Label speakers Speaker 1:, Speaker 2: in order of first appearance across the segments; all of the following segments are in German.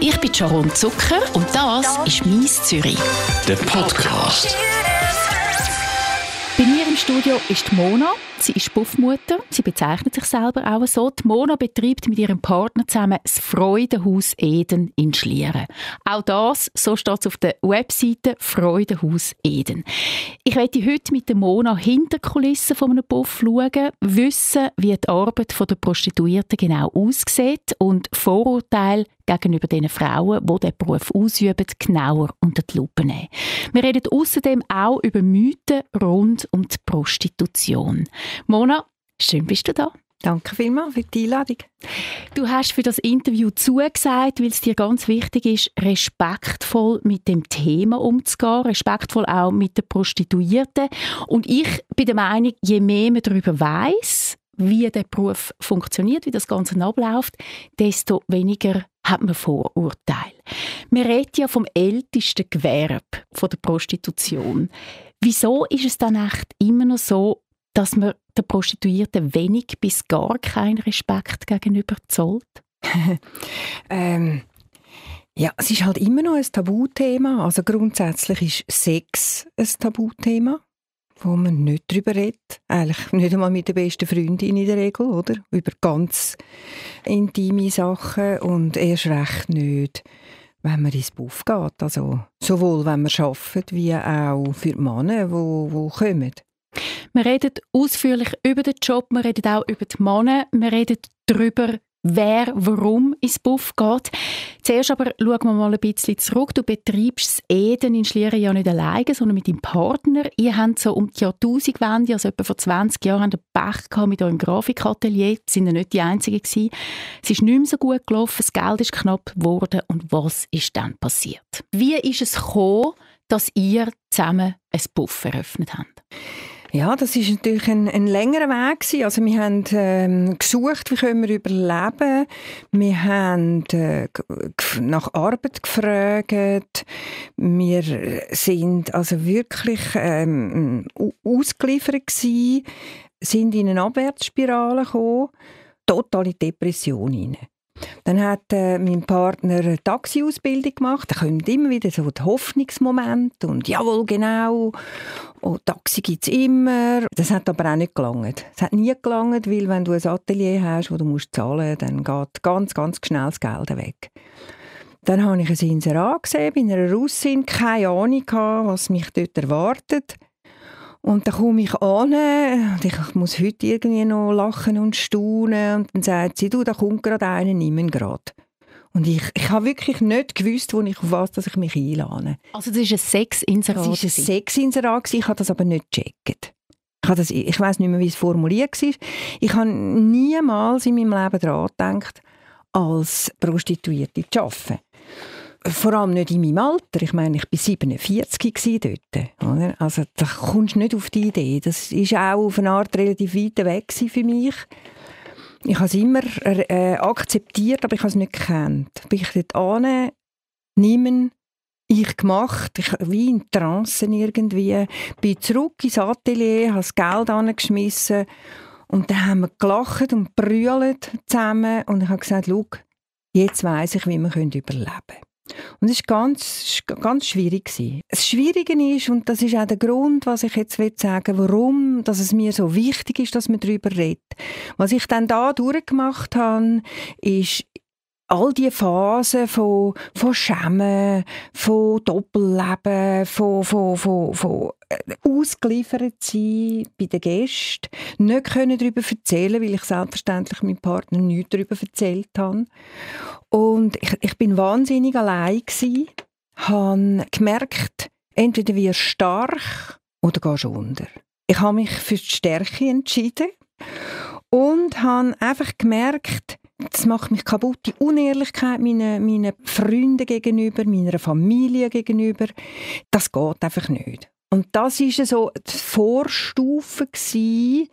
Speaker 1: Ich bin Sharon Zucker und das ist «Mies Zürich».
Speaker 2: Der Podcast.
Speaker 3: Bei mir im Studio ist Mona. Sie ist Puffmutter. Sie bezeichnet sich selber auch so. Die Mona betreibt mit ihrem Partner zusammen das Freudenhaus Eden in Schlieren. Auch das, so steht es auf der Webseite Freudenhaus Eden. Ich werde heute mit der Mona hinter Kulissen von einem Puff schauen, wissen, wie die Arbeit der Prostituierten genau aussieht und Vorurteile gegenüber den Frauen, die diesen Beruf ausüben, genauer unter die Lupe nehmen. Wir reden außerdem auch über Mythen rund um die Prostitution. Mona, schön bist du da.
Speaker 4: Danke vielmals für die Einladung.
Speaker 3: Du hast für das Interview zugesagt, weil es dir ganz wichtig ist, respektvoll mit dem Thema umzugehen, respektvoll auch mit den Prostituierten. Und ich bin der Meinung, je mehr man darüber weiß, wie der Beruf funktioniert, wie das Ganze abläuft, desto weniger hat man Vorurteile. Wir reden ja vom ältesten Gewerbe von der Prostitution. Wieso ist es dann echt immer noch so, dass man der Prostituierten wenig bis gar keinen Respekt gegenüber zollt?
Speaker 4: ähm, ja, es ist halt immer noch ein Tabuthema. Also grundsätzlich ist Sex ein Tabuthema, wo man nicht darüber redet. Eigentlich nicht einmal mit der besten Freundin in der Regel, oder? Über ganz intime Sachen und erst recht nicht, wenn man ins Buff geht. Also sowohl wenn man arbeitet, wie auch für die Männer, die, die kommen.
Speaker 3: Wir reden ausführlich über den Job, wir reden auch über die Männer, wir reden darüber, wer warum ins Buff geht. Zuerst aber schauen wir mal ein bisschen zurück. Du betreibst das Eden in Schlieren ja nicht alleine, sondern mit deinem Partner. Ihr habt so um die Jahrtausendwende, also etwa vor 20 Jahren, den Pech gehabt mit eurem Grafikatelier. Sie sind ja nicht die Einzigen gewesen. Es ist nicht mehr so gut gelaufen, das Geld ist knapp geworden. Und was ist dann passiert? Wie ist es gekommen, dass ihr zusammen ein Buff eröffnet habt?
Speaker 4: Ja, das ist natürlich ein, ein längerer Weg gewesen. Also wir haben ähm, gesucht, wie können wir überleben. Wir haben äh, nach Arbeit gefragt. Wir sind also wirklich ähm, ausgeliefert gewesen, sind in eine Abwärtsspirale gekommen, totale Depression hinein. Dann hat äh, mein Partner eine Taxiausbildung gemacht. Da kommt immer wieder so der Hoffnungsmoment und jawohl, genau. Und Taxi gibt es immer. Das hat aber auch nicht gelangt. Es hat nie gelangt, weil wenn du ein Atelier hast, wo du musst zahlen musst, dann geht ganz, ganz schnell das Geld weg. Dann habe ich ein Inserat gesehen bei einer Russin, keine Ahnung was mich dort erwartet. Und dann komme ich an und ich muss heute irgendwie noch lachen und staunen. Und dann sagt sie, du, da kommt gerade einer, nimm ihn gerade. Und ich, ich habe wirklich nicht gewusst, wo ich, auf was dass ich mich einlade.
Speaker 3: Also das ist ein Sexinserat?
Speaker 4: Das ist ein Sexinserat, ich habe das aber nicht gecheckt. Ich, das, ich weiß nicht mehr, wie es formuliert war. Ich habe niemals in meinem Leben daran gedacht, als Prostituierte zu arbeiten vor allem nicht in meinem Alter. Ich meine, ich war 47 dort. Oder? Also da kommst du nicht auf die Idee. Das war auch auf eine Art relativ weit weg für mich. Ich habe es immer äh, akzeptiert, aber ich habe es nicht gekannt. Bin ich dort an, nehmen, ich gemacht, ich, wie in Trancen irgendwie, bin zurück ins Atelier, habe das Geld angeschmissen und dann haben wir gelacht und brüllt zusammen und ich habe gesagt, schau, jetzt weiss ich, wie wir überleben können. Und es war ganz, ganz schwierig. Gewesen. Das Schwierige ist, und das ist auch der Grund, was ich jetzt sagen warum dass es mir so wichtig ist, dass man darüber redet. Was ich dann da durchgemacht habe, ist all die Phasen von, von Schämen, von Doppelleben, von, von, von, von äh, ausgeliefert sein bei den Gästen, nicht können darüber erzählen, weil ich selbstverständlich meinem Partner nichts darüber erzählt habe. Und ich, ich bin wahnsinnig allein gsi, habe gemerkt, entweder wirst stark oder gehst unter. Ich habe mich für die Stärke entschieden und habe einfach gemerkt, das macht mich kaputt. Die Unehrlichkeit meinen, meinen Freunden gegenüber, meiner Familie gegenüber, das geht einfach nicht. Und das war so die Vorstufe gewesen,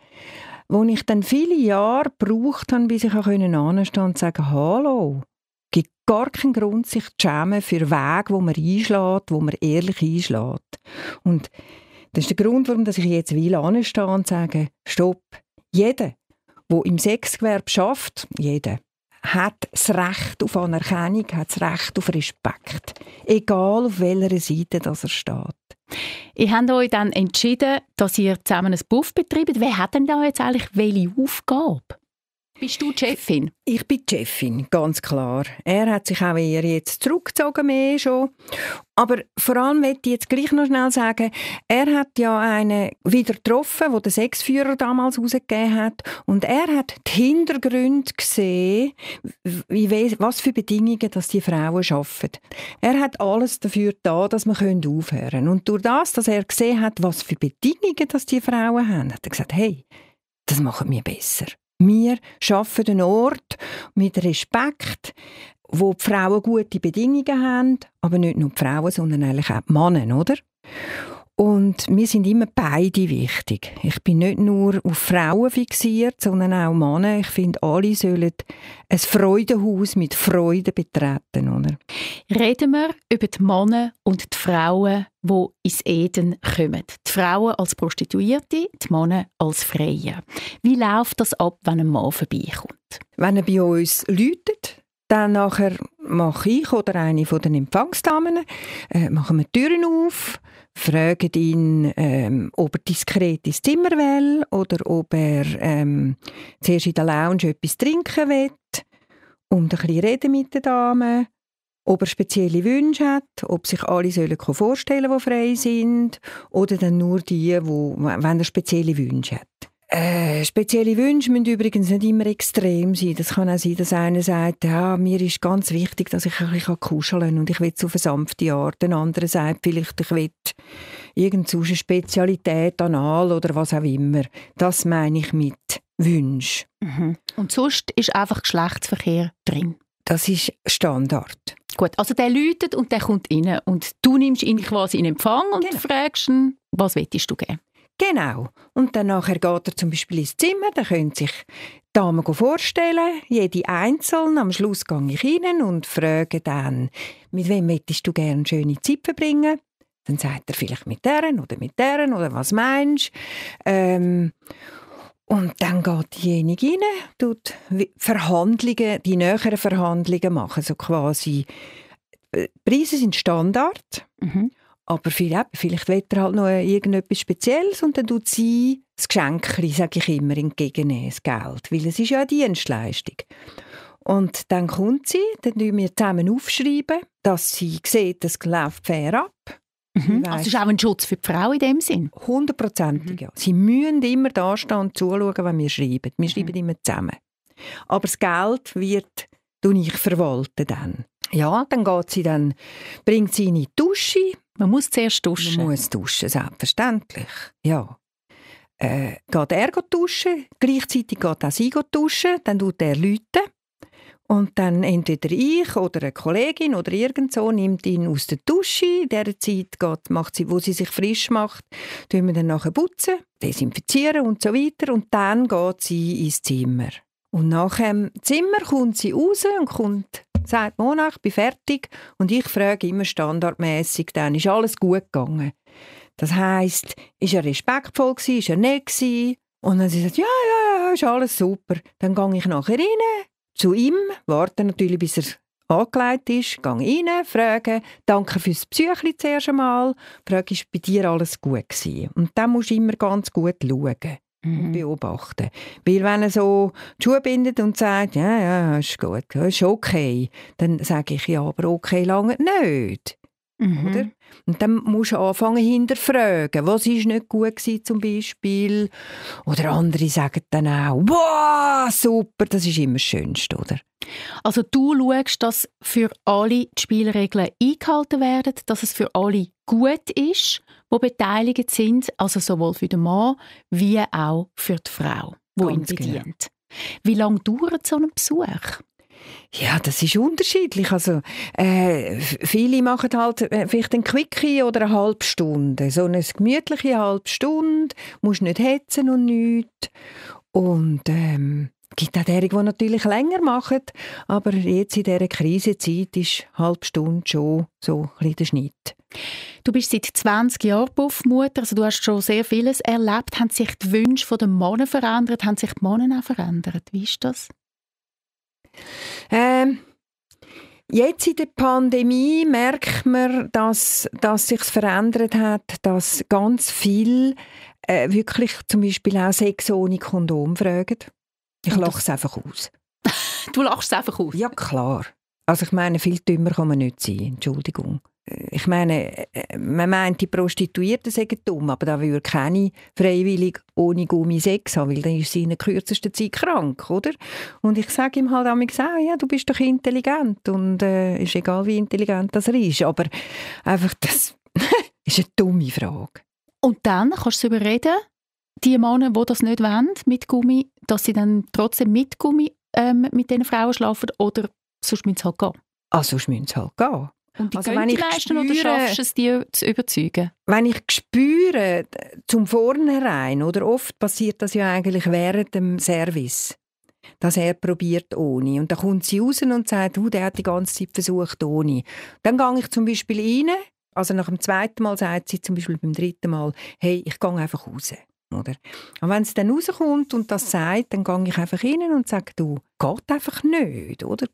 Speaker 4: wo ich dann viele Jahre gebraucht habe, bis ich anstehen konnte und sagen, hallo, gibt gar keinen Grund, sich zu schämen für Wege, wo man einschlägt, wo man ehrlich einschlägt. Und das ist der Grund, warum ich jetzt will anstehe und sage, stopp, jeder, der im Sexgewerbe schafft, jeder, hat das Recht auf Anerkennung, hat das Recht auf Respekt. Egal auf welcher Seite das er steht.
Speaker 3: Ihr habt euch dann entschieden, dass ihr zusammen ein Buff betreibt. Wer hat denn da jetzt eigentlich welche Aufgabe? Bist du Chefin?
Speaker 4: Ich bin Chefin, ganz klar. Er hat sich auch eher jetzt zurückgezogen, mehr schon. Aber vor allem möchte ich jetzt gleich noch schnell sagen, er hat ja einen wieder getroffen, wo der Sexführer damals rausgegeben hat. Und er hat die Hintergründe gesehen, wie, was für Bedingungen dass die Frauen arbeiten. Er hat alles dafür da, dass wir aufhören können. Und durch das, dass er gesehen hat, was für Bedingungen dass die Frauen haben, hat er gesagt, hey, das machen wir besser. Wir schaffen einen Ort mit Respekt, wo die Frauen gute Bedingungen haben, aber nicht nur die Frauen, sondern eigentlich auch die Männer, oder? Und mir sind immer beide wichtig. Ich bin nicht nur auf Frauen fixiert, sondern auch Männer. Ich finde, alle sollen ein Freudenhaus mit Freude betreten. Oder?
Speaker 3: Reden wir über die Männer und die Frauen, die ins Eden kommen. Die Frauen als Prostituierte, die Männer als Freie. Wie läuft das ab, wenn ein Mann vorbeikommt?
Speaker 4: Wenn er bei uns läutet, dann nachher mache ich oder eine von den Empfangsdamen, äh, machen wir Türen auf, fragen ihn, ähm, ob er diskret ins Zimmer will oder ob er ähm, zuerst in der Lounge etwas trinken will und ein bisschen reden mit den Damen, ob er spezielle Wünsche hat, ob sich alle sollen vorstellen die frei sind oder dann nur die, wo, wenn er spezielle Wünsche hat. Äh, spezielle Wünsche müssen übrigens nicht immer extrem sein. Das kann auch sein, dass einer sagt, ja, mir ist ganz wichtig, dass ich ein bisschen kuscheln kann und ich will es auf eine sanfte Art. Ein anderer sagt vielleicht, ich will irgendeine Spezialität anal oder was auch immer. Das meine ich mit Wünsch.
Speaker 3: Mhm. Und sonst ist einfach Geschlechtsverkehr drin?
Speaker 4: Das ist Standard.
Speaker 3: Gut, also der läutet und der kommt rein und du nimmst ihn quasi in Empfang und genau. fragst ihn, was willst du geben?
Speaker 4: Genau. Und dann nachher geht er zum Beispiel ins Zimmer, da können sich Damen vorstellen, jede einzeln. Am Schluss gehe ich rein und frage dann, mit wem möchtest du gerne schöne Zeit verbringen? Dann sagt er vielleicht mit deren oder mit deren oder was meinst ähm, und dann geht diejenige rein, tut Verhandlungen, die näheren Verhandlungen machen, so quasi. Die Preise sind Standard. Mhm. Aber vielleicht, vielleicht will er halt noch irgendetwas Spezielles und dann tut sie das Geschenk, sage ich immer, entgegennehmen, das Geld. Weil es ist ja eine Dienstleistung. Und dann kommt sie, dann schreiben wir zusammen aufschreiben, dass sie sieht, das läuft fair ab.
Speaker 3: Mhm. Also es ist auch ein Schutz für die Frau in dem Sinn?
Speaker 4: Hundertprozentig, mhm. ja. Sie müssen immer da stehen und zuschauen, wenn wir schreiben. Wir schreiben mhm. immer zusammen. Aber das Geld wird ich verwalten dann. Ja, dann geht sie dann, bringt sie in die Dusche,
Speaker 3: man muss zuerst duschen.
Speaker 4: Man muss duschen, selbstverständlich. Ja. Äh, geht er duschen, gleichzeitig geht auch sie duschen, dann tut er Leute und dann entweder ich oder eine Kollegin oder irgend so nimmt ihn aus der Dusche. In dieser Zeit geht, macht sie, wo sie sich frisch macht, tun wir dann nachher putzen, desinfizieren und so weiter und dann geht sie ins Zimmer. Und nach dem Zimmer kommt sie raus und kommt sagt Mona, ich bin fertig und ich frage immer standardmäßig, dann ist alles gut gegangen. Das heißt, ist er respektvoll gewesen, ist er nett gewesen? Und dann sagt ja, ja, ja, ist alles super. Dann gehe ich nachher rein, zu ihm, warte natürlich, bis er angelegt ist, gehe rein, frage, danke fürs Psychli zuerst einmal, frage, ist bei dir alles gut gewesen? Und dann musst du immer ganz gut schauen mhm. beobachten. Weil wenn er so die Schuhe bindet und sagt, ja, ja, ist gut, ist okay, dann sage ich, ja, aber okay lange nicht. Mhm. Oder? Und dann musst du anfangen hinterfragen, was ist nicht gut gewesen, zum Beispiel. Oder andere sagen dann auch, wow, super, das ist immer das Schönste, oder?
Speaker 3: Also du schaust, dass für alle die Spielregeln eingehalten werden, dass es für alle gut ist, die beteiligt sind, also sowohl für den Mann wie auch für die Frau, die ihn genau. bedient. Genau. Wie lange dauert so ein Besuch?
Speaker 4: Ja, das ist unterschiedlich. Also, äh, viele machen halt äh, vielleicht ein Quickie oder eine halbe Stunde. So eine gemütliche halbe Stunde, musst nicht hetzen und nichts. Und ähm, gibt auch derige, die natürlich länger machen, aber jetzt in dieser Krisenzeit ist eine halbe Stunde schon so ein der Schnitt.
Speaker 3: Du bist seit 20 Jahren Buffmutter, also du hast schon sehr vieles erlebt. Haben sich die Wünsche der Männer verändert? Haben sich die Männer auch verändert? Wie ist das?
Speaker 4: Ähm, Jetzt in der Pandemie merkt man, dass, dass sich verändert hat, dass ganz viel äh, wirklich zum Beispiel auch Sex ohne Kondom fragen. Ich lache es einfach aus.
Speaker 3: du lachst es einfach aus?
Speaker 4: Ja, klar. Also ich meine, viel dümmer kann man nicht sein, Entschuldigung. Ich meine, man meint, die Prostituierten seien dumm, aber da würde keine freiwillig ohne Gummi Sex haben, weil dann ist sie in der kürzesten Zeit krank, oder? Und ich sage ihm halt auch, ja, du bist doch intelligent und äh, ist egal, wie intelligent das er ist, aber einfach, das ist eine dumme Frage.
Speaker 3: Und dann kannst du überreden, die Männer, die das nicht wollen, mit Gummi, dass sie dann trotzdem mit Gummi ähm, mit diesen Frauen schlafen oder sonst müssen sie halt gehen?
Speaker 4: Ah, sonst müssen sie halt gehen.
Speaker 3: Und die also, wenn ich leisten spüre, oder schaffst du es, die zu überzeugen?
Speaker 4: Wenn ich spüre, zum Vornherein, oder oft passiert das ja eigentlich während dem Service, dass er probiert ohne. Und dann kommt sie raus und sagt, oh, der hat die ganze Zeit versucht ohne. Dann gehe ich zum Beispiel rein, also nach dem zweiten Mal sagt sie zum Beispiel beim dritten Mal, hey, ich gehe einfach raus. Oder? Und wenn sie dann rauskommt und das sagt, dann gehe ich einfach rein und sage, du, geht einfach nicht, oder?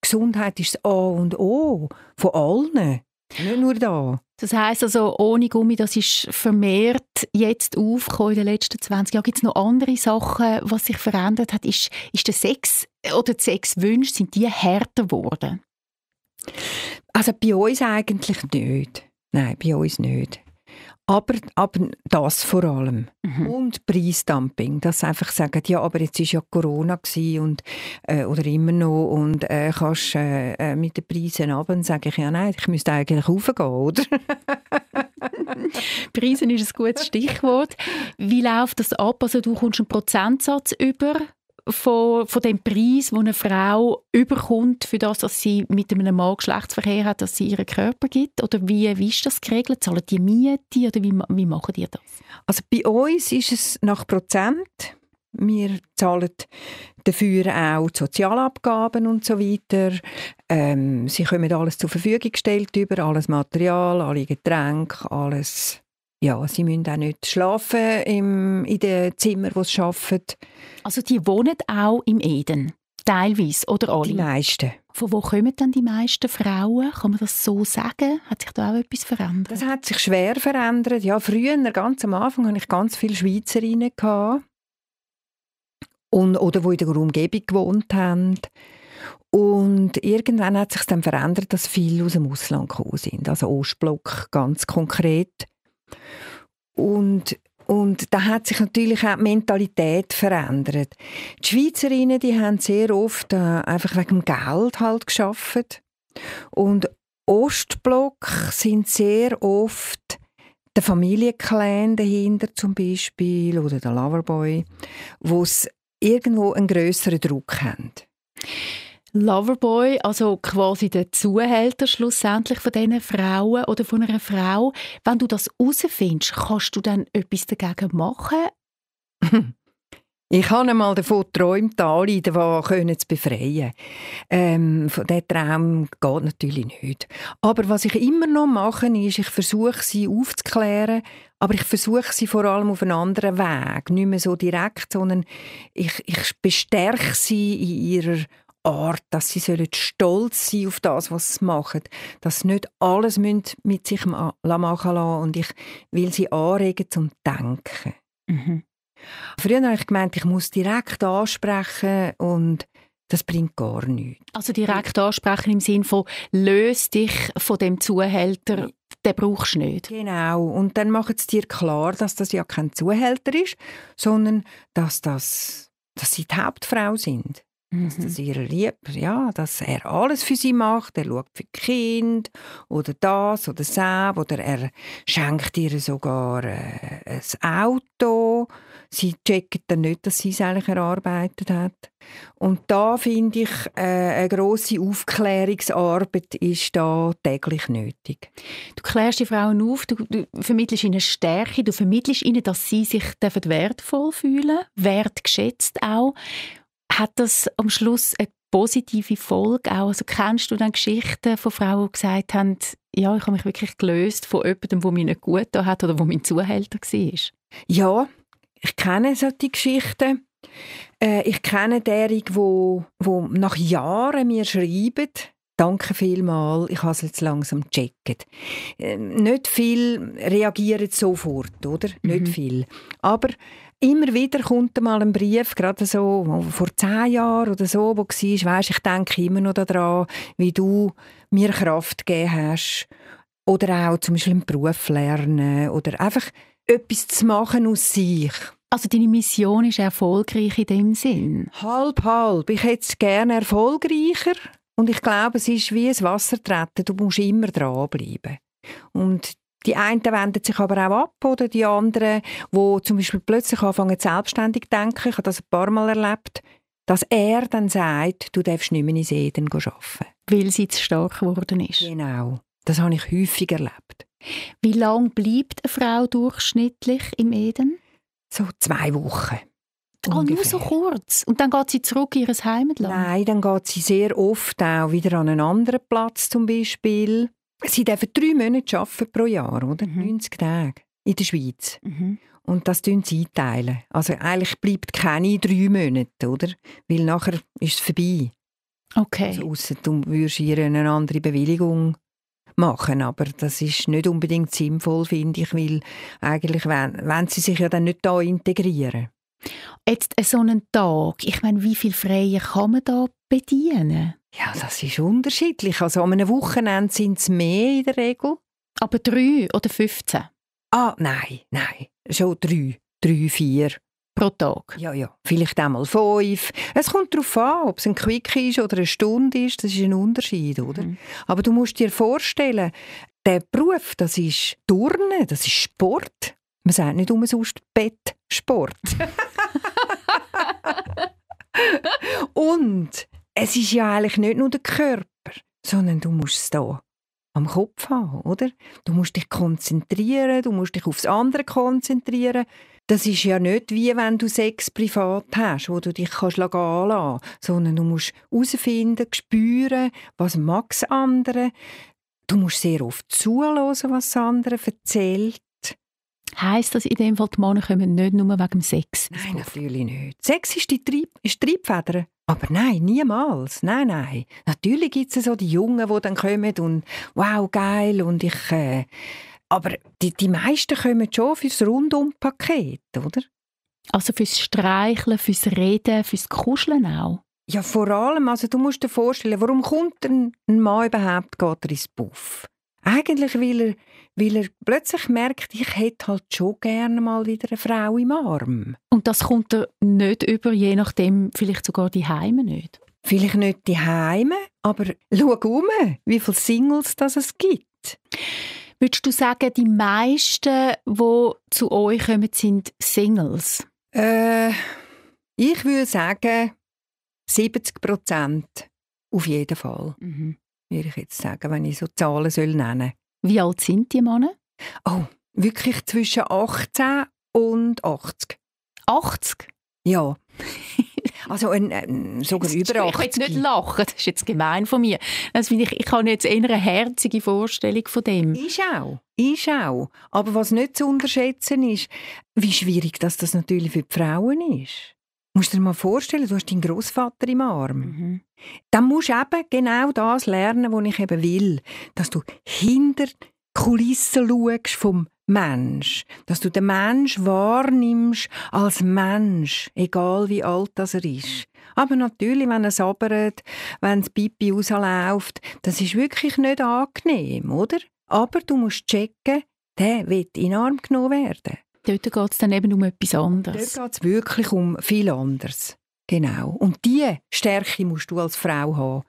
Speaker 4: Gesundheit ist das A und O von allen. Nicht nur da.
Speaker 3: Das heisst also, ohne Gummi, das ist vermehrt jetzt aufgekommen in den letzten 20 Jahren. Gibt es noch andere Sachen, was sich verändert hat? Ist, ist der Sex oder die Sexwünsche, sind die härter geworden?
Speaker 4: Also bei uns eigentlich nicht. Nein, bei uns nicht. Aber, aber das vor allem. Mhm. Und Preisdumping. Dass sie einfach sagen, ja, aber jetzt war ja Corona und, äh, oder immer noch und äh, kannst äh, äh mit den Preisen runter. Dann sage ich, ja nein, ich müsste eigentlich raufgehen, oder?
Speaker 3: Preisen ist ein gutes Stichwort. Wie läuft das ab? Also du kommst einen Prozentsatz über von, von dem Preis, den eine Frau überkommt für das, dass sie mit einem Mann Geschlechtsverkehr hat, dass sie ihren Körper gibt? Oder wie, wie ist das geregelt? Zahlen die Miete oder wie, wie machen die das?
Speaker 4: Also bei uns ist es nach Prozent. Wir zahlen dafür auch die Sozialabgaben und so weiter. Ähm, sie können alles zur Verfügung gestellt über alles Material, alle Getränke, alles ja, sie müssen auch nicht schlafen im, in den Zimmern, wo sie arbeiten.
Speaker 3: Also die wohnen auch im Eden? Teilweise oder alle?
Speaker 4: Die meisten.
Speaker 3: Von wo kommen dann die meisten Frauen? Kann man das so sagen? Hat sich da auch etwas verändert?
Speaker 4: Das hat sich schwer verändert. Ja, früher, ganz am Anfang, hatte ich ganz viele Schweizerinnen. Gehabt. Und, oder die in der Umgebung gewohnt haben. Und irgendwann hat sich dann verändert, dass viele aus dem Ausland gekommen sind. Also Ostblock ganz konkret. Und und da hat sich natürlich auch die Mentalität verändert. Die Schweizerinnen, die haben sehr oft äh, einfach wegen dem Geld halt geschafft. Und Ostblock sind sehr oft der Familienclan dahinter zum Beispiel oder der Loverboy, wo es irgendwo einen größeren Druck haben.
Speaker 3: Loverboy, also quasi der Zuhälter schlussendlich von diesen Frauen oder von einer Frau. Wenn du das herausfindest, kannst du dann etwas dagegen machen?
Speaker 4: Ich habe einmal davon geträumt, alle davon zu befreien. Ähm, von diesem Traum geht natürlich nicht. Aber was ich immer noch mache, ist, ich versuche sie aufzuklären, aber ich versuche sie vor allem auf einen anderen Weg. Nicht mehr so direkt, sondern ich, ich bestärke sie in ihrer Art, dass sie sollen stolz sein auf das, was sie machen, dass sie nicht alles mit sich machen lassen und ich will sie anregen zum Denken. Mhm. Früher habe ich gemeint, ich muss direkt ansprechen und das bringt gar nichts.
Speaker 3: Also direkt ansprechen im Sinne von «löse dich von dem Zuhälter, den brauchst du nicht».
Speaker 4: Genau, und dann macht es dir klar, dass das ja kein Zuhälter ist, sondern dass, das, dass sie die Hauptfrau sind. Mhm. Dass ihr lieb, ja, dass er alles für sie macht. Er schaut für Kind oder das oder das oder er schenkt ihr sogar äh, ein Auto. Sie checkt dann nicht, dass sie es eigentlich erarbeitet hat. Und da finde ich, äh, eine grosse Aufklärungsarbeit ist da täglich nötig.
Speaker 3: Du klärst die Frauen auf, du, du vermittelst ihnen Stärke, du vermittelst ihnen, dass sie sich wertvoll fühlen, wertgeschätzt auch hat das am Schluss eine positive Folge auch? Also kennst du dann Geschichten von Frauen, die gesagt haben, ja, ich habe mich wirklich gelöst von jemandem, der mich nicht gut hat oder der mein Zuhälter war?
Speaker 4: Ja, ich kenne solche Geschichten. Äh, ich kenne derige, wo, wo nach Jahren mir schreiben, Danke vielmals, ich habe es jetzt langsam gecheckt. Ähm, nicht viel reagieren sofort, oder? Mhm. Nicht viel. Aber immer wieder kommt mal ein Brief, gerade so vor zehn Jahren oder so, wo war, weisst, ich denke immer noch daran, wie du mir Kraft gegeben hast. Oder auch zum Beispiel im Beruf lernen oder einfach etwas zu machen aus sich.
Speaker 3: Also deine Mission ist erfolgreich in dem Sinn?
Speaker 4: Halb, halb. Ich hätte es gerne erfolgreicher, und ich glaube, es ist wie ein Wasser treten. Du musst immer dranbleiben. Und die einen wenden sich aber auch ab, oder die anderen, die zum Beispiel plötzlich anfangen, selbstständig zu denken. Ich habe das ein paar Mal erlebt, dass er dann sagt, du darfst nicht mehr in Eden arbeiten.
Speaker 3: Weil sie zu stark geworden ist.
Speaker 4: Genau. Das habe ich häufig erlebt.
Speaker 3: Wie lange bleibt eine Frau durchschnittlich im Eden?
Speaker 4: So zwei Wochen.
Speaker 3: Oh, nur so kurz. Und dann geht sie zurück in ihr Heimatland?
Speaker 4: Nein, dann geht sie sehr oft auch wieder an einen anderen Platz zum Beispiel. Sie dürfen drei Monate arbeiten pro Jahr, oder? Mhm. 90 Tage in der Schweiz. Mhm. Und das tun sie einteilen. Also eigentlich bleibt keine drei Monate, oder? Weil nachher ist es vorbei.
Speaker 3: Okay.
Speaker 4: Also ausser du würdest ihr eine andere Bewilligung machen, aber das ist nicht unbedingt sinnvoll, finde ich, weil eigentlich wenn sie sich ja dann nicht da integrieren.
Speaker 3: Jetzt so einen Tag, ich meine, wie viel Freie kann man da bedienen?
Speaker 4: Ja, das ist unterschiedlich. Also an einem Wochenende sind es mehr in der Regel.
Speaker 3: Aber drei oder 15?
Speaker 4: Ah, nein, nein. Schon drei, drei, vier.
Speaker 3: Pro Tag?
Speaker 4: Ja, ja. Vielleicht einmal fünf. Es kommt darauf an, ob es ein Quick ist oder eine Stunde ist. Das ist ein Unterschied, oder? Mhm. Aber du musst dir vorstellen, der Beruf, das ist Turnen, das ist Sport. Man sagt nicht umsonst Bettsport. Und es ist ja eigentlich nicht nur der Körper, sondern du musst es da am Kopf haben, oder? Du musst dich konzentrieren, du musst dich aufs andere konzentrieren. Das ist ja nicht wie wenn du Sex privat hast, wo du dich kannst gehen lassen, sondern du musst herausfinden, spüren, was mag das andere. Du musst sehr oft zuhören, was das andere erzählt.
Speaker 3: Heißt das in dem Fall, die Männer kommen nicht nur wegen dem Sex?
Speaker 4: Nein, natürlich nicht. Sex ist die Trieb, ist Triebfeder. Aber nein, niemals. Nein, nein. Natürlich gibt es so die Jungen, die dann kommen und wow, geil und ich... Äh, aber die, die meisten kommen schon fürs Rundumpaket, oder?
Speaker 3: Also fürs Streicheln, fürs Reden, fürs Kuscheln auch?
Speaker 4: Ja, vor allem. Also du musst dir vorstellen, warum kommt ein Mann überhaupt geht er ins Buff? Eigentlich, weil er, weil er plötzlich merkt, ich hätte halt schon gerne mal wieder eine Frau im Arm.
Speaker 3: Und das kommt er nicht über, je nachdem vielleicht sogar die Heime nicht?
Speaker 4: Vielleicht nicht die Heime, aber schau um, wie viele Singles das es gibt.
Speaker 3: Würdest du sagen, die meisten, die zu euch kommen, sind Singles?
Speaker 4: Äh, ich würde sagen 70 Prozent auf jeden Fall. Mhm würde ich jetzt sagen, wenn ich so Zahlen soll nennen
Speaker 3: Wie alt sind die Männer?
Speaker 4: Oh, wirklich zwischen 18 und 80.
Speaker 3: 80?
Speaker 4: Ja. Also ein, ein, sogar über 80.
Speaker 3: Ich will jetzt nicht lachen, das ist jetzt gemein von mir. Das ich, ich habe jetzt eher eine herzige Vorstellung von dem.
Speaker 4: Ist auch, ist auch. Aber was nicht zu unterschätzen ist, wie schwierig das, das natürlich für die Frauen ist musst dir mal vorstellen, du hast deinen Großvater im Arm. Mhm. Dann musst du eben genau das lernen, was ich eben will. Dass du hinter die Kulissen schaust vom Mensch. Dass du den Mensch wahrnimmst als Mensch, egal wie alt das er ist. Aber natürlich, wenn er sabbert, wenn das Pipi rausläuft, das ist wirklich nicht angenehm, oder? Aber du musst checken, der wird in den Arm genommen werden.
Speaker 3: Dort geht es dann eben um etwas anderes.
Speaker 4: Dort geht es wirklich um viel anderes. Genau. Und diese Stärke musst du als Frau haben.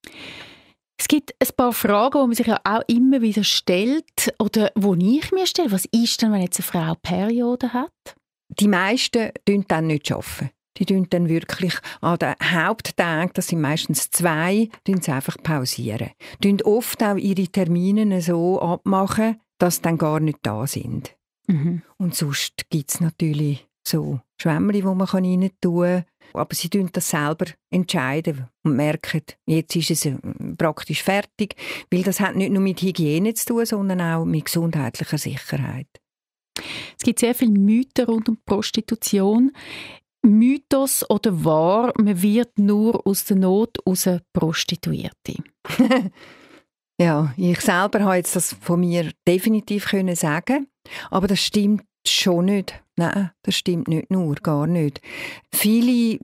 Speaker 3: Es gibt ein paar Fragen, die man sich ja auch immer wieder stellt oder wo ich mir stelle. Was ist denn, wenn jetzt eine Frau Periode hat?
Speaker 4: Die meisten arbeiten dann nicht. Arbeiten. Die tun dann wirklich an den Haupttagen, das sind meistens zwei, sie einfach pausieren. Die oft auch ihre Termine so abmachen, dass sie dann gar nicht da sind. Mhm. Und sonst gibt es natürlich so Schwämmchen, die man rein tun kann. Aber sie entscheiden das selber entscheiden und merken, jetzt ist es äh, praktisch fertig. Weil das hat nicht nur mit Hygiene zu tun, sondern auch mit gesundheitlicher Sicherheit.
Speaker 3: Es gibt sehr viele Mythen rund um Prostitution. Mythos oder wahr, man wird nur aus der Not aus Prostituierte?
Speaker 4: ja, ich selber habe jetzt das von mir definitiv können sagen, aber das stimmt schon nicht. Nein, das stimmt nicht nur, gar nicht. Viele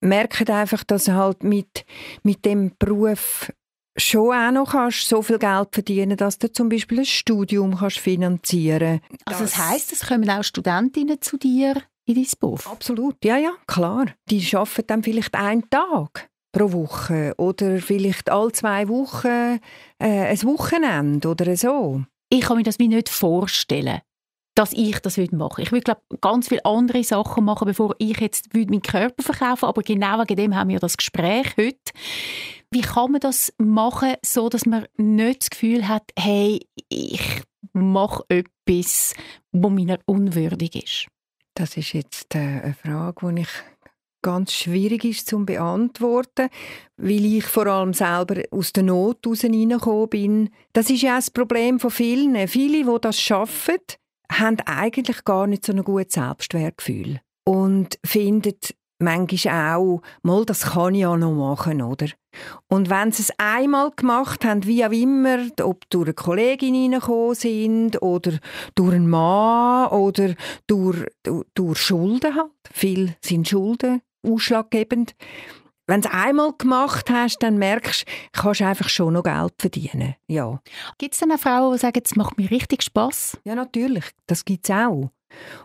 Speaker 4: merken einfach, dass halt mit, mit dem Beruf schon auch noch kannst so viel Geld verdienen, dass du zum Beispiel ein Studium kannst finanzieren
Speaker 3: kannst. Also das heisst, es kommen auch Studentinnen zu dir in dein Buch?
Speaker 4: Absolut, ja, ja, klar. Die arbeiten dann vielleicht einen Tag pro Woche oder vielleicht alle zwei Wochen äh, ein Wochenende oder so.
Speaker 3: Ich kann mir das mir nicht vorstellen, dass ich das machen würde. Ich würde glaube ganz viele andere Sachen machen, bevor ich jetzt meinen Körper verkaufen würde. Aber genau wegen dem haben wir das Gespräch heute. Wie kann man das machen, so dass man nicht das Gefühl hat, hey, ich mache etwas, wo mir unwürdig ist?
Speaker 4: Das ist jetzt äh, eine Frage, die ich ganz schwierig ist zu beantworten, weil ich vor allem selber aus der Not heraus reingekommen bin. Das ist ja das Problem von vielen. Viele, die das schaffen, haben eigentlich gar nicht so ein gutes Selbstwertgefühl und finden manchmal auch, mal, das kann ich ja noch machen, oder? Und wenn sie es einmal gemacht haben, wie auch immer, ob durch eine Kollegin reingekommen sind oder durch einen Mann oder durch, durch Schulden halt, viel sind Schulden ausschlaggebend, wenn du es einmal gemacht hast, dann merkst du, kannst einfach schon noch Geld verdienen. Ja.
Speaker 3: Gibt es denn auch Frauen, die sagen, es macht mir richtig Spass?
Speaker 4: Ja, natürlich. Das gibt es auch.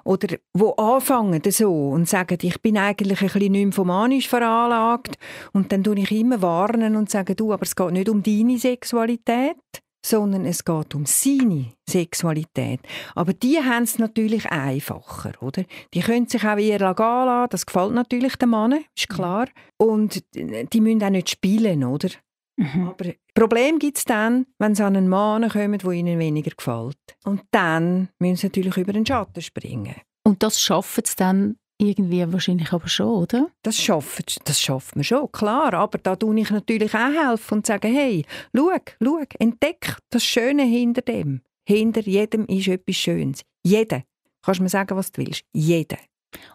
Speaker 4: Oder wo anfangen so und sagen, ich bin eigentlich ein bisschen nymphomanisch veranlagt und dann tue ich immer warnen und sage, du, aber es geht nicht um deine Sexualität, sondern es geht um seine Sexualität. Aber die haben es natürlich einfacher, oder? Die können sich auch eher gehen lassen, das gefällt natürlich den Mann, ist klar. Und die müssen auch nicht spielen, oder? Mhm. Aber Problem gibt es dann, wenn sie an einen Mann kommen, der ihnen weniger gefällt. Und dann müssen sie natürlich über den Schatten springen.
Speaker 3: Und das schaffen sie dann irgendwie wahrscheinlich aber schon, oder?
Speaker 4: Das schafft, das schafft man schon, klar. Aber da tue ich natürlich auch helfen und sage, hey, schau, schau, entdeck das Schöne hinter dem. Hinter jedem ist etwas Schönes. Jeder. Kannst du mir sagen, was du willst. Jeder.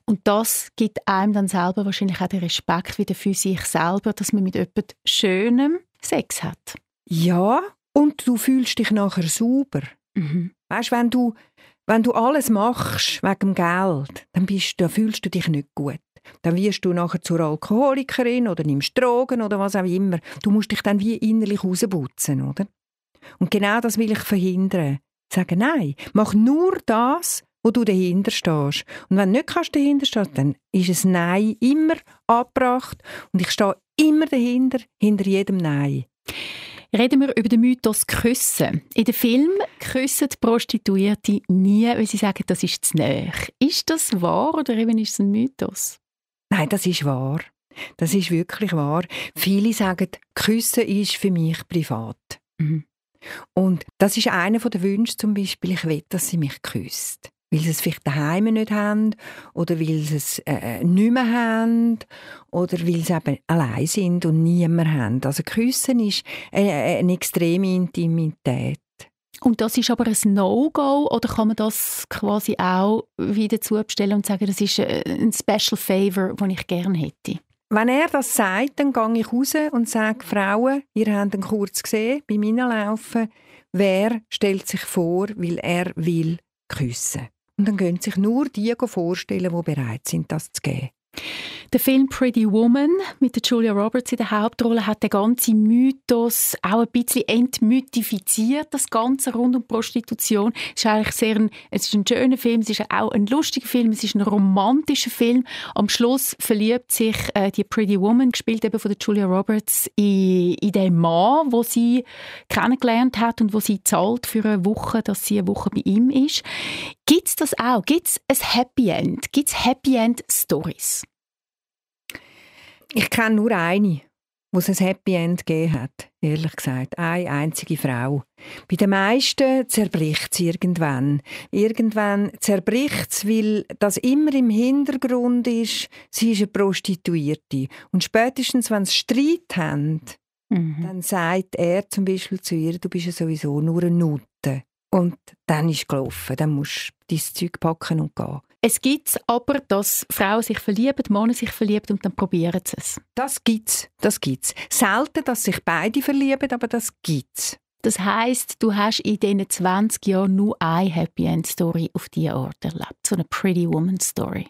Speaker 3: Und das gibt einem dann selber wahrscheinlich auch den Respekt wieder für sich selber, dass man mit jemandem Schönem Sex hat.
Speaker 4: Ja, und du fühlst dich nachher sauber. Mhm. Weißt, wenn du wenn du alles machst wegen Geld, dann, bist, dann fühlst du dich nicht gut. Dann wirst du nachher zur Alkoholikerin oder nimmst Drogen oder was auch immer. Du musst dich dann wie innerlich rausputzen, oder? Und genau das will ich verhindern. Sagen, nein, mach nur das, wo du dahinter stehst. Und wenn du nicht dahinter stehen, dann ist es Nein immer abgebracht und ich stehe immer dahinter, hinter jedem Nein.
Speaker 3: Reden wir über den Mythos Küssen. In dem Film küssen die Prostituierte nie, weil sie sagen, das ist zu näher. Ist das wahr oder eben ist es ein Mythos?
Speaker 4: Nein, das ist wahr. Das ist wirklich wahr. Viele sagen, Küssen ist für mich privat. Mhm. Und das ist einer der Wünsche zum Beispiel, ich will, dass sie mich küsst weil sie es vielleicht daheim nicht haben oder weil sie es äh, äh, nicht mehr haben oder weil sie eben allein sind und niemand haben. Also Küssen ist eine, eine extreme Intimität.
Speaker 3: Und das ist aber ein No-Go oder kann man das quasi auch wieder zubestellen und sagen, das ist äh, ein Special Favor, den ich gerne hätte?
Speaker 4: Wenn er das sagt, dann gehe ich raus und sage, Frauen, ihr habt ihn kurz gesehen, bei mir laufen, wer stellt sich vor, weil er will küssen. Und dann können sich nur die vorstellen, die bereit sind, das zu geben.
Speaker 3: Der Film Pretty Woman mit Julia Roberts in der Hauptrolle hat den ganzen Mythos auch ein bisschen entmythifiziert, das Ganze rund um Prostitution. Es ist eigentlich sehr ein, es ist ein schöner Film, es ist auch ein lustiger Film, es ist ein romantischer Film. Am Schluss verliebt sich äh, die Pretty Woman, gespielt eben von der Julia Roberts, in, in den Mann, wo sie kennengelernt hat und wo sie zahlt für eine Woche, dass sie eine Woche bei ihm ist. Gibt es das auch? Gibt es ein Happy End? Gibt es Happy End Stories?
Speaker 4: Ich kenne nur eine, wo es ein Happy End gegeben hat, ehrlich gesagt. Eine einzige Frau. Bei den meisten zerbricht es irgendwann. Irgendwann zerbricht es, weil das immer im Hintergrund ist, sie ist eine Prostituierte. Und spätestens, wenn sie Streit haben, mhm. dann sagt er zum Beispiel zu ihr, du bist ja sowieso nur eine Nutte. Und dann ist gelaufen, dann musst du dein Zeug packen und gehen.
Speaker 3: Es gibt aber, dass Frauen sich verlieben, Männer sich verlieben und dann probieren sie es.
Speaker 4: Das gibt's, das gibt's. Selten, dass sich beide verlieben, aber das gibt's.
Speaker 3: Das heißt, du hast in diesen 20 Jahren nur eine Happy End Story auf diese Art erlebt, so eine Pretty Woman Story.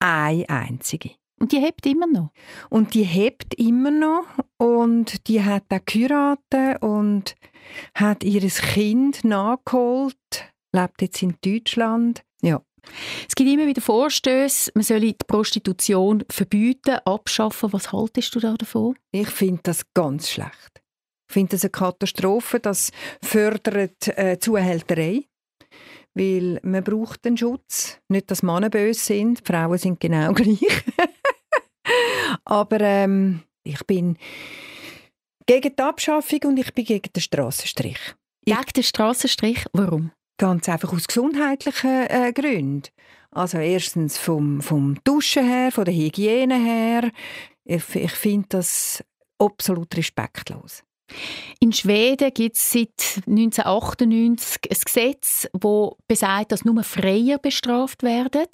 Speaker 4: Eine einzige.
Speaker 3: Und die hebt immer noch.
Speaker 4: Und die hebt immer noch und die hat auch geheiratet und hat ihr Kind nachgeholt, lebt jetzt in Deutschland. Ja.
Speaker 3: Es gibt immer wieder Vorstöße, man solle die Prostitution verbieten, abschaffen. Was haltest du da davon?
Speaker 4: Ich finde das ganz schlecht. Ich finde das eine Katastrophe. Das fördert äh, Zuhälterei, weil man braucht den Schutz. Nicht, dass Männer böse sind, Frauen sind genau gleich. Aber ähm, ich bin gegen die Abschaffung und ich bin gegen den Strassenstrich.
Speaker 3: Gegen den Strassenstrich? Warum?
Speaker 4: Ganz einfach aus gesundheitlichen äh, Gründen. Also erstens vom, vom Duschen her, von der Hygiene her. Ich, ich finde das absolut respektlos.
Speaker 3: In Schweden gibt es seit 1998 ein Gesetz, das besagt, dass nur Freier bestraft werden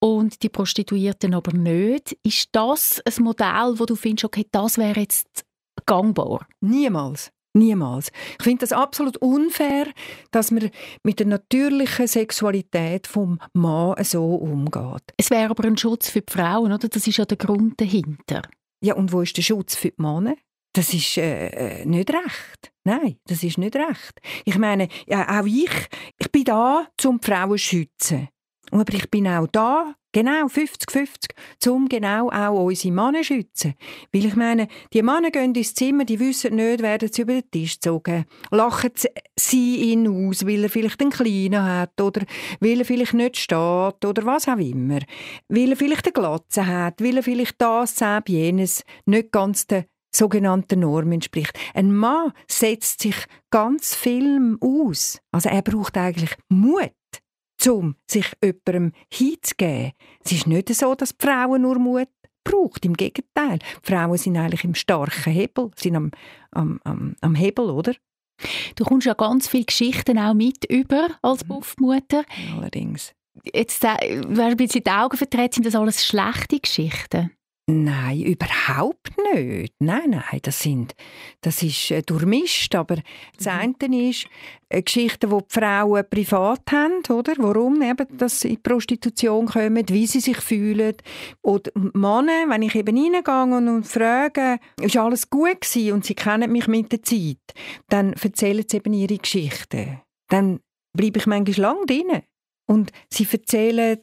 Speaker 3: und die Prostituierten aber nicht. Ist das ein Modell, wo du findest, okay, das wäre jetzt gangbar?
Speaker 4: Niemals. Niemals. Ich finde das absolut unfair, dass man mit der natürlichen Sexualität vom Mann so umgeht.
Speaker 3: Es wäre aber ein Schutz für die Frauen, oder? Das ist ja der Grund dahinter.
Speaker 4: Ja, und wo ist der Schutz für die Männer? Das ist äh, äh nicht recht. Nein, das ist nicht recht. Ich meine, ja, auch ich, ich bin da, um die Frauen zu schützen. Aber ich bin auch da, genau 50-50, um genau auch unsere Männer zu schützen. Weil ich meine, die Männer gehen ins Zimmer, die wissen nicht, werden sie über den Tisch gezogen. Lachen sie ihn aus, weil er vielleicht einen Kleinen hat oder weil er vielleicht nicht steht oder was auch immer. Weil er vielleicht eine Glatze hat, weil er vielleicht das, das, jenes nicht ganz der sogenannten Norm entspricht. Ein Mann setzt sich ganz viel aus. Also er braucht eigentlich Mut um sich jemandem hinzugeben. Es ist nicht so, dass die Frauen nur Mut braucht. Im Gegenteil. Die Frauen sind eigentlich im starken Hebel, sind am, am, am, am Hebel, oder?
Speaker 3: Du kommst ja ganz viele Geschichten auch mit über als mhm. Buffmutter.
Speaker 4: Allerdings.
Speaker 3: Jetzt, äh, du ein bisschen die Augen verdreht, sind das alles schlechte Geschichten?
Speaker 4: Nein, überhaupt nicht. Nein, nein, das, sind, das ist äh, durchmischt. Aber das mhm. eine ist äh, Geschichten, die die Frauen privat haben, oder? Warum eben, dass sie in die Prostitution kommen, wie sie sich fühlen. Oder Männer, wenn ich eben reingehe und frage, ist alles gut gewesen und sie kennen mich mit der Zeit, dann erzählen sie eben ihre Geschichten. Dann bleibe ich manchmal lang drin. Und sie erzählen,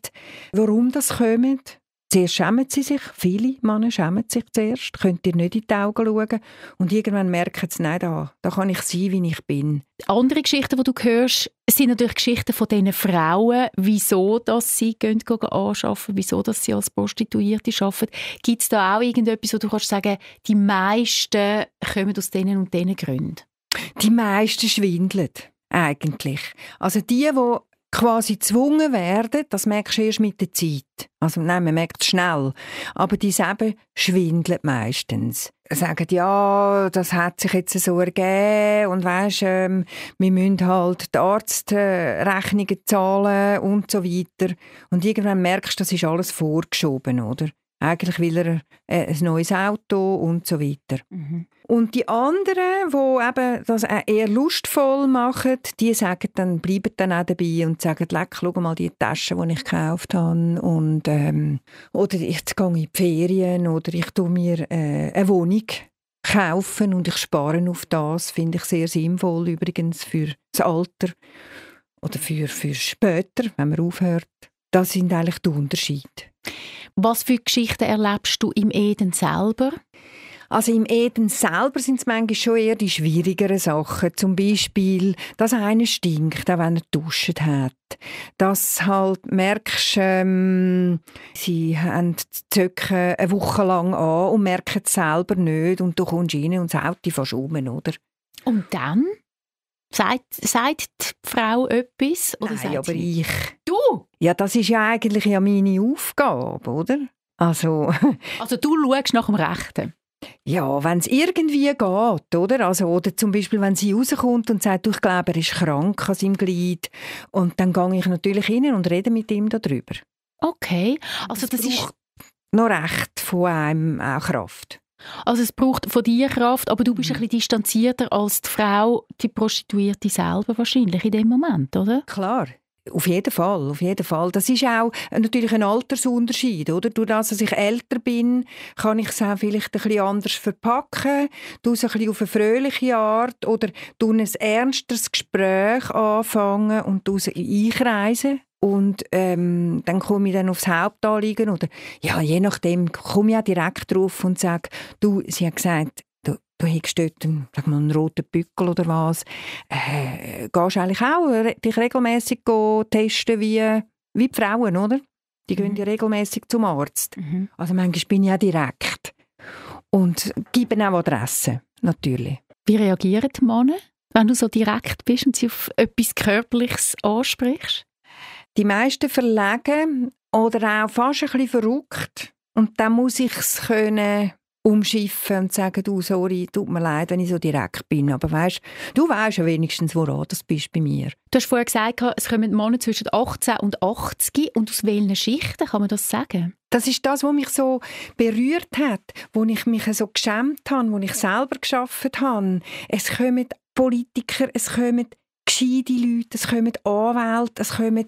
Speaker 4: warum das kommt Zuerst schämen sie sich, viele Männer schämen sich zuerst, könnt ihr nicht in die Augen schauen und irgendwann merken sie, nein, da, da kann ich sein, wie ich bin.
Speaker 3: Andere Geschichten, die du hörst, sind natürlich Geschichten von diesen Frauen, wieso dass sie gehen, gehen anschaffen, wieso dass sie als Prostituierte arbeiten. Gibt es da auch irgendetwas, wo du kannst sagen, die meisten kommen aus diesen und diesen Gründen?
Speaker 4: Die meisten schwindeln eigentlich. Also die, die quasi gezwungen werden, das merkst du erst mit der Zeit. Also nein, man merkt es schnell. Aber die selber schwindeln meistens. Sagen, ja, das hat sich jetzt so ergeben und weisst, ähm, wir müssen halt die Arztrechnungen zahlen und so weiter. Und irgendwann merkst du, das ist alles vorgeschoben, oder? Eigentlich will er äh, ein neues Auto und so weiter. Mhm. Und die anderen, die eben das eher lustvoll machen, die sagen dann, bleiben dann auch dabei und sagen, leck, schau mal die Taschen, die ich gekauft habe. Und, ähm, oder jetzt gehe ich in die Ferien oder ich tue mir äh, eine Wohnung kaufen und ich spare auf das. Finde ich sehr sinnvoll übrigens für das Alter oder für, für später, wenn man aufhört. Das sind eigentlich die Unterschiede.
Speaker 3: Was für Geschichten erlebst du im Eden selber?
Speaker 4: Also im Eden selber sind es manchmal schon eher die schwierigeren Sachen. Zum Beispiel, dass einer stinkt, auch wenn er geduscht hat. Dass halt merkst, ähm, sie haben die Zöcke eine Woche lang an und merken es selber nicht und du kommst rein und das Auto verschoben, oder?
Speaker 3: Und dann? Sagt, sagt die Frau etwas?
Speaker 4: Oder Nein, aber
Speaker 3: sie...
Speaker 4: ich.
Speaker 3: Du?
Speaker 4: Ja, das ist ja eigentlich ja meine Aufgabe, oder? Also,
Speaker 3: also du schaust nach dem Rechten?
Speaker 4: Ja, wenn es irgendwie geht, oder? Also, oder zum Beispiel, wenn sie rauskommt und sagt, ich glaube, er ist krank an seinem Glied. Und dann gehe ich natürlich hin und rede mit ihm darüber.
Speaker 3: Okay, also das,
Speaker 4: das
Speaker 3: ist
Speaker 4: noch recht von einem auch Kraft.
Speaker 3: Also es braucht von dir Kraft, aber du bist ein bisschen distanzierter als die Frau, die Prostituierte selber wahrscheinlich in dem Moment, oder?
Speaker 4: Klar. Auf jeden Fall, auf jeden Fall. Das ist auch natürlich ein Altersunterschied, oder? Durch das, dass ich älter bin, kann ich es auch vielleicht ein bisschen anders verpacken, du es ein bisschen auf eine fröhliche Art oder du ein ernsteres Gespräch anfangen und du einkreisen und ähm, dann komme ich dann aufs Hauptanliegen oder ja, je nachdem komme ich auch direkt drauf und sage, du, sie hat gesagt, du, du hast dort einen, sag mal, einen roten Bückel oder was. Äh, gehst eigentlich auch dich regelmäßig testen wie, wie die Frauen, oder? Die mhm. gehen ja regelmäßig zum Arzt. Mhm. Also manchmal bin ich auch direkt. Und geben auch Adressen, natürlich.
Speaker 3: Wie reagieren die Männer, wenn du so direkt bist und sie auf etwas Körperliches ansprichst?
Speaker 4: die meisten verlegen oder auch fast ein bisschen verrückt. Und dann muss ich es können umschiffen und sagen, du, sorry, tut mir leid, wenn ich so direkt bin. Aber weißt, du weißt ja wenigstens, woran das bist bei mir.
Speaker 3: Du hast vorher gesagt, es kommen Männer zwischen 18 und 80 und aus welchen Schichten, kann man das sagen?
Speaker 4: Das ist das, was mich so berührt hat, wo ich mich so geschämt habe, wo ich selber geschafft habe. Es kommen Politiker, es kommen gescheite Leute, es kommen Anwälte, es kommen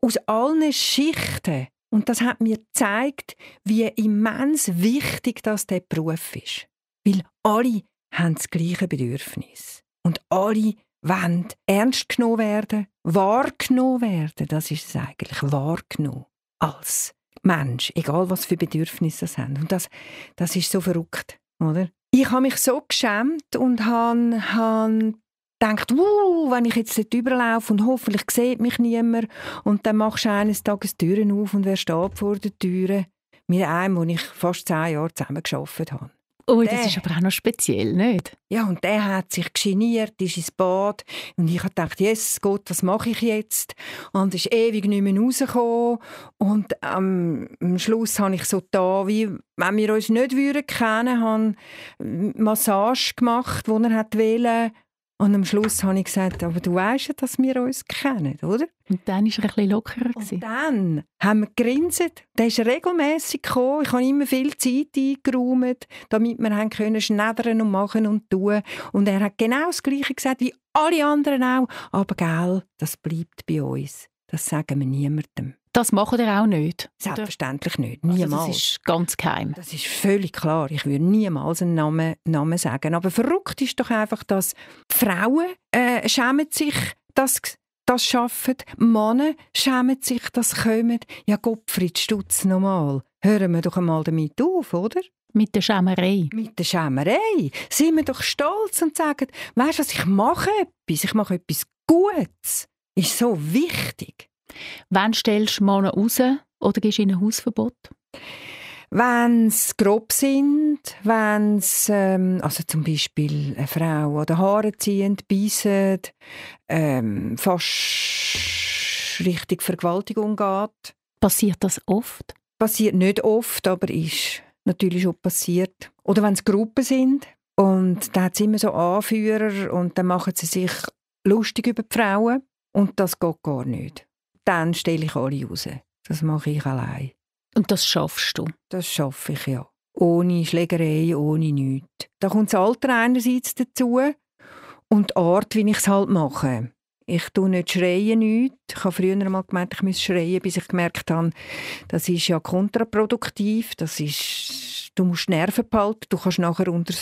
Speaker 4: aus allen Schichten. Und das hat mir gezeigt, wie immens wichtig das der Beruf ist. Weil alle haben das gleiche Bedürfnis. Und alle wollen ernst genommen werden, wahrgenommen werden. Das ist es eigentlich, wahrgenommen. Als Mensch, egal was für Bedürfnisse sie haben. Und das, das ist so verrückt, oder? Ich habe mich so geschämt und habe, habe denkt, uh, wenn ich jetzt dort überlaufe und hoffentlich sieht mich niemand und dann machst du eines Tages die Türen auf und wer steht vor der Tür? Mit einem, wo ich fast zehn Jahre zusammen gearbeitet habe.
Speaker 3: Oh, das der, ist aber auch noch speziell, nicht?
Speaker 4: Ja, und der hat sich geniert, ist ins Bad und ich habe gedacht, yes, Gott, was mache ich jetzt? Und ist ewig nicht mehr rausgekommen und ähm, am Schluss habe ich so da, wie wenn wir uns nicht würden kennen, haben Massage gemacht, wo er hat wollte und am Schluss habe ich gesagt, aber du weißt ja, dass wir uns kennen, oder?
Speaker 3: Und dann war er ein bisschen lockerer.
Speaker 4: Und dann haben wir gegrinset. Der ist regelmässig gekommen. Ich habe immer viel Zeit eingeräumt, damit wir haben können schneddern und machen und tun. Und er hat genau das Gleiche gesagt wie alle anderen auch. Aber gell, das bleibt bei uns. Das sagen wir niemandem.
Speaker 3: Das machen wir auch nicht?
Speaker 4: Selbstverständlich nicht. Niemals. Also
Speaker 3: das ist ganz geheim.
Speaker 4: Das ist völlig klar. Ich würde niemals einen Namen, Namen sagen. Aber verrückt ist doch einfach, dass Frauen äh, schämen sich, dass das schaffen. Männer schämen sich, das kommen. Ja, Gottfried Stutz nochmal. Hören wir doch einmal damit auf, oder?
Speaker 3: Mit der Schämerei.
Speaker 4: Mit der Schämerei. Sind wir doch stolz und sagen, weißt du was, ich mache etwas, ich mache etwas Gutes. Ist so wichtig.
Speaker 3: Wann stellst du Männer raus oder gibst ihnen ein Hausverbot?
Speaker 4: Wenn sie grob sind, wenn sie, ähm, also zum Beispiel eine Frau oder Haare ziehen, beißen, ähm, fast Richtung Vergewaltigung geht.
Speaker 3: Passiert das oft?
Speaker 4: Passiert nicht oft, aber ist natürlich schon passiert. Oder wenn es Gruppen sind und da hat es immer so Anführer und dann machen sie sich lustig über die Frauen und das geht gar nicht dann stelle ich alle raus. Das mache ich allein.
Speaker 3: Und das schaffst du?
Speaker 4: Das schaffe ich, ja. Ohne Schlägerei, ohne nichts. Da kommt das Alter einerseits dazu und die Art, wie ich es halt mache. Ich tue nicht schreien, nichts. Ich habe früher einmal gemeint, ich müsse schreien, bis ich gemerkt habe, das ist ja kontraproduktiv. Das ist, du musst Nerven behalten. Du kannst nachher unter,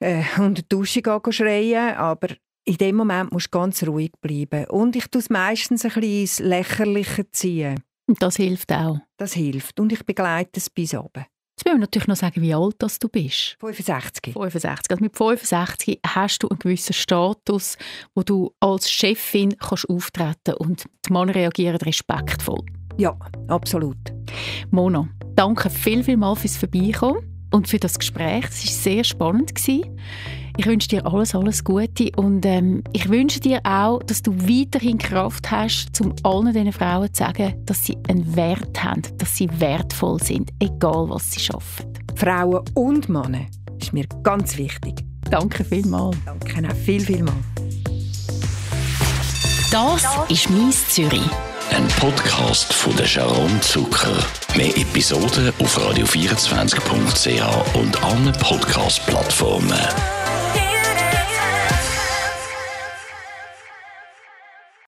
Speaker 4: äh, unter die Dusche gehen schreien, aber in dem Moment musst du ganz ruhig bleiben. Und ich tue es meistens ein bisschen ins Lächerliche ziehen.
Speaker 3: Und das hilft auch?
Speaker 4: Das hilft. Und ich begleite es bis oben.
Speaker 3: Jetzt müssen wir natürlich noch sagen, wie alt das du bist.
Speaker 4: 65.
Speaker 3: 65. Also mit 65 hast du einen gewissen Status, wo du als Chefin kannst auftreten und die Männer reagieren respektvoll.
Speaker 4: Ja, absolut.
Speaker 3: Mona, danke viel, viel mal fürs Vorbeikommen und für das Gespräch. Es war sehr spannend. Gewesen. Ich wünsche dir alles, alles Gute und ähm, ich wünsche dir auch, dass du weiterhin Kraft hast, um allen diesen Frauen zu sagen, dass sie einen Wert haben, dass sie wertvoll sind, egal was sie schaffen.
Speaker 4: Frauen und Männer ist mir ganz wichtig.
Speaker 3: Danke vielmals.
Speaker 4: Danke auch viel, vielmals.
Speaker 1: Das ist «Mies Zürich».
Speaker 2: Ein Podcast von der Sharon Zucker. Mehr Episoden auf radio24.ch und allen Podcast-Plattformen.